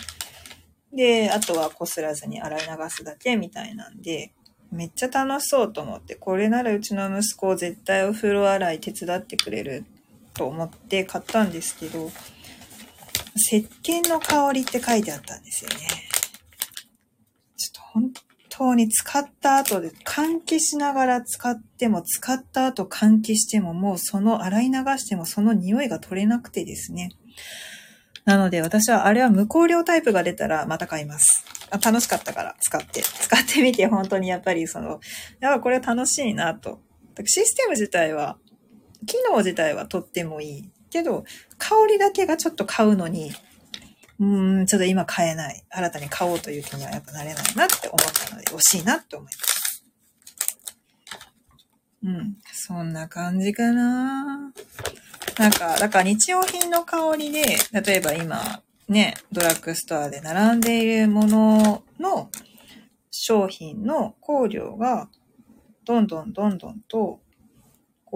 で、あとはこすらずに洗い流すだけみたいなんで、めっちゃ楽しそうと思って、これならうちの息子絶対お風呂洗い手伝ってくれると思って買ったんですけど、石鹸の香りって書いてあったんですよね。ちょっと本当に使った後で換気しながら使っても、使った後換気しても、もうその洗い流してもその匂いが取れなくてですね。なので私はあれは無香料タイプが出たらまた買います。あ楽しかったから使って。使ってみて本当にやっぱりその、やっぱこれ楽しいなと。システム自体は、機能自体はとってもいい。けど、香りだけがちょっと買うのに、うん、ちょっと今買えない。新たに買おうという気にはやっぱなれないなって思ったので、惜しいなって思います。うん。そんな感じかななんか、だから日用品の香りで、例えば今、ね、ドラッグストアで並んでいるものの商品の香料が、どんどんどんどんと、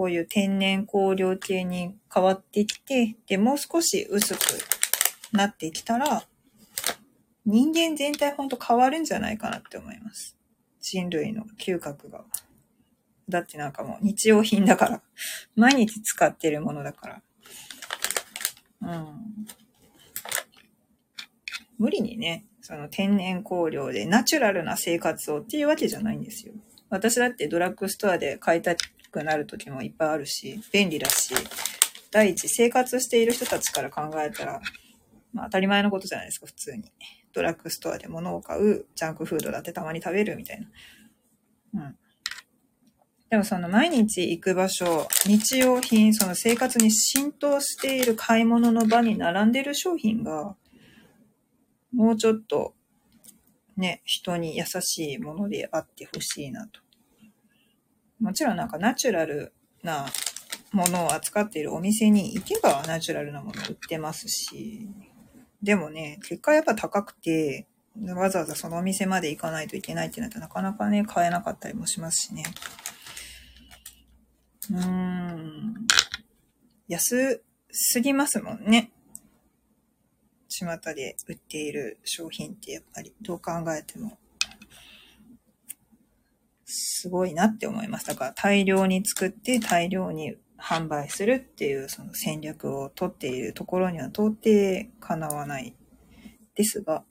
こういう天然香料系に変わってきて、で、もう少し薄くなってきたら、人間全体ほんと変わるんじゃないかなって思います。人類の嗅覚が。だってなんかもう日用品だから。毎日使ってるものだから。うん。無理にね、その天然香料でナチュラルな生活をっていうわけじゃないんですよ。私だってドラッグストアで買いたくなる時もいっぱいあるし、便利だし、第一、生活している人たちから考えたら、まあ当たり前のことじゃないですか、普通に。ドラッグストアで物を買う、ジャンクフードだってたまに食べるみたいな。うん。でもその毎日行く場所、日用品、その生活に浸透している買い物の場に並んでる商品が、もうちょっと、ね、人に優しいものであってほしいなと。もちろんなんかナチュラルなものを扱っているお店に行けばナチュラルなもの売ってますし、でもね、結果やっぱ高くて、わざわざそのお店まで行かないといけないってなったらなかなかね、買えなかったりもしますしね。うーん。安すぎますもんね。巷で売っている商品ってやっぱりどう考えてもすごいなって思います。だから大量に作って大量に販売するっていうその戦略を取っているところには到底かなわないですが、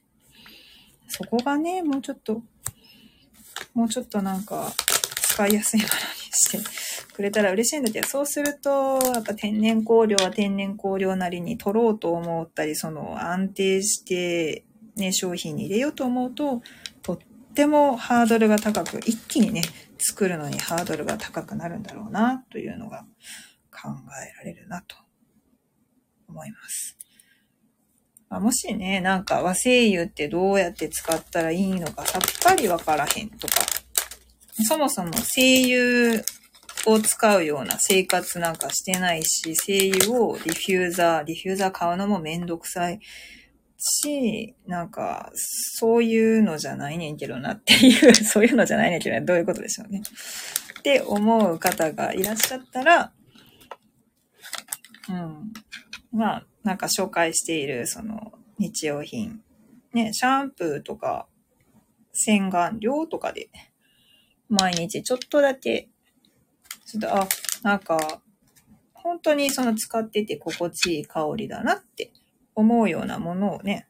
そこがね、もうちょっと、もうちょっとなんか使いやすいものにしてくれたら嬉しいんだけど、そうすると、やっぱ天然香料は天然香料なりに取ろうと思ったり、その安定してね、商品に入れようと思うと、てもハードルが高く、一気にね、作るのにハードルが高くなるんだろうな、というのが考えられるなと思います。あもしね、なんか和精油ってどうやって使ったらいいのかさっぱりわからへんとか、そもそも精油を使うような生活なんかしてないし、精油をディフューザー、ディフューザー買うのもめんどくさいし、なんか、そういうのじゃないねんけどなっていう、そういうのじゃないねんけどな、どういうことでしょうね。って思う方がいらっしゃったら、うん。まあ、なんか紹介している、その、日用品。ね、シャンプーとか、洗顔料とかで、毎日ちょっとだけ、ちょっと、あ、なんか、本当にその使ってて心地いい香りだなって思うようなものをね、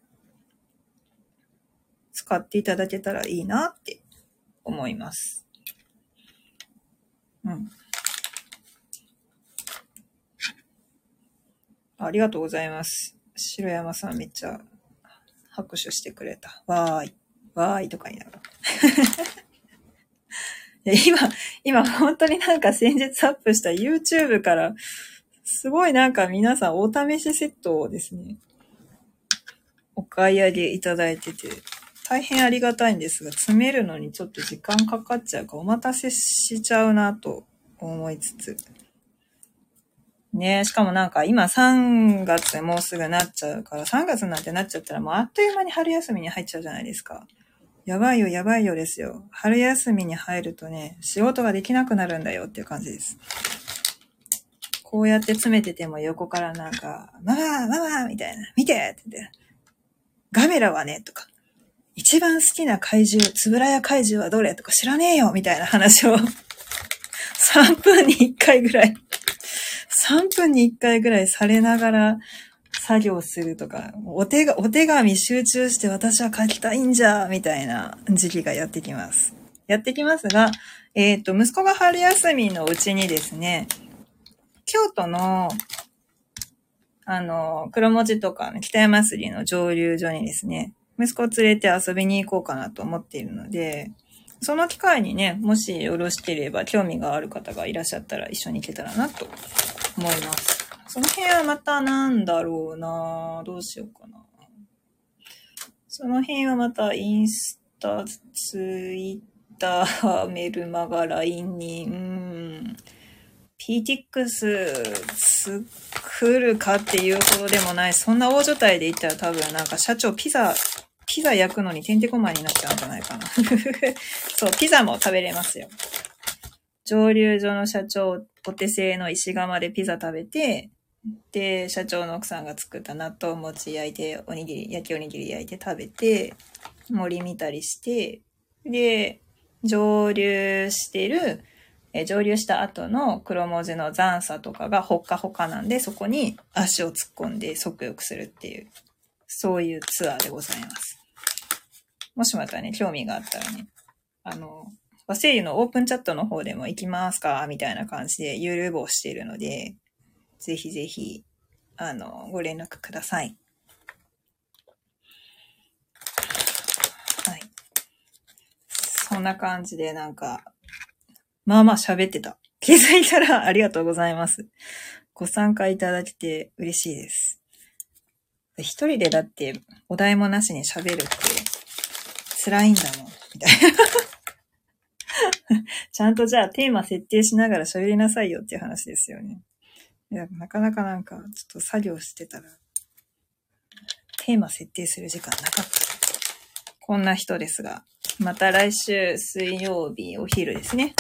使っていただけたらいいなって思います。うん。ありがとうございます。白山さんめっちゃ拍手してくれた。わーい。わーいとか言いながら。今、今本当になんか先日アップした YouTube から、すごいなんか皆さんお試しセットをですね、買い上げいただいてて、大変ありがたいんですが、詰めるのにちょっと時間かかっちゃうか、お待たせしちゃうなと思いつつ。ねしかもなんか今3月もうすぐなっちゃうから、3月なんてなっちゃったらもうあっという間に春休みに入っちゃうじゃないですか。やばいよ、やばいよですよ。春休みに入るとね、仕事ができなくなるんだよっていう感じです。こうやって詰めてても横からなんか、ママママみたいな、見てってって、ガメラはね、とか、一番好きな怪獣、つぶらや怪獣はどれとか知らねえよみたいな話を 3分に1回ぐらい3分に1回ぐらいされながら、作業するとか、お手が、お手紙集中して私は書きたいんじゃ、みたいな時期がやってきます。やってきますが、えっ、ー、と、息子が春休みのうちにですね、京都の、あの、黒文字とか、ね、北山祭りの上流所にですね、息子を連れて遊びに行こうかなと思っているので、その機会にね、もしよろしければ興味がある方がいらっしゃったら一緒に行けたらなと思います。その辺はまたなんだろうなどうしようかな。その辺はまたインスタ、ツイッター、メルマガ、LINE に、うん、PTX 作るかっていうほどでもない。そんな大所帯で言ったら多分なんか社長ピザ、ピザ焼くのにてんてこまいになっちゃうんじゃないかな。そう、ピザも食べれますよ。蒸留所の社長、お手製の石窯でピザ食べて、で、社長の奥さんが作った納豆餅焼いて、おにぎり、焼きおにぎり焼いて食べて、森見たりして、で、蒸留してる、え蒸留した後の黒文字の残差とかがほっかほかなんで、そこに足を突っ込んで足浴するっていう、そういうツアーでございます。もしまたね、興味があったらね、あの、和製油のオープンチャットの方でも行きますかみたいな感じで、ゆるぼしているので、ぜひぜひ、あの、ご連絡ください。はい。そんな感じでなんか、まあまあ喋ってた。気づいたらありがとうございます。ご参加いただけて嬉しいです。一人でだってお題もなしに喋るって辛いんだもん、みたいな。ちゃんとじゃあテーマ設定しながら喋りなさいよっていう話ですよね。いや、なかなかなんか、ちょっと作業してたら、テーマ設定する時間なかった。こんな人ですが、また来週水曜日お昼ですね。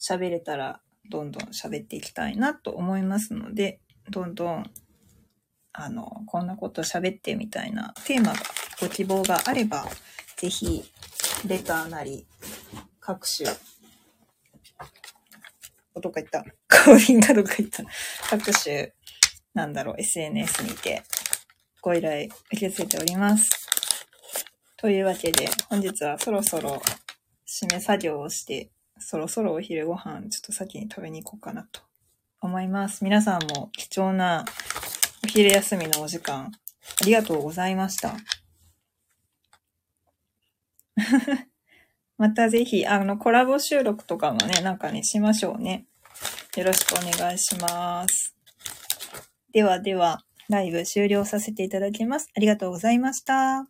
喋れたら、どんどん喋っていきたいなと思いますので、どんどん、あの、こんなこと喋ってみたいなテーマが、ご希望があれば、ぜひ、レターなり、各種、どっか行った？コーヒーがどっか行った？各種、なんだろう、SNS にてご依頼受け付けております。というわけで、本日はそろそろ締め作業をして、そろそろお昼ご飯ちょっと先に食べに行こうかなと思います。皆さんも貴重なお昼休みのお時間、ありがとうございました。またぜひ、あの、コラボ収録とかもね、なんかね、しましょうね。よろしくお願いします。ではでは、ライブ終了させていただきます。ありがとうございました。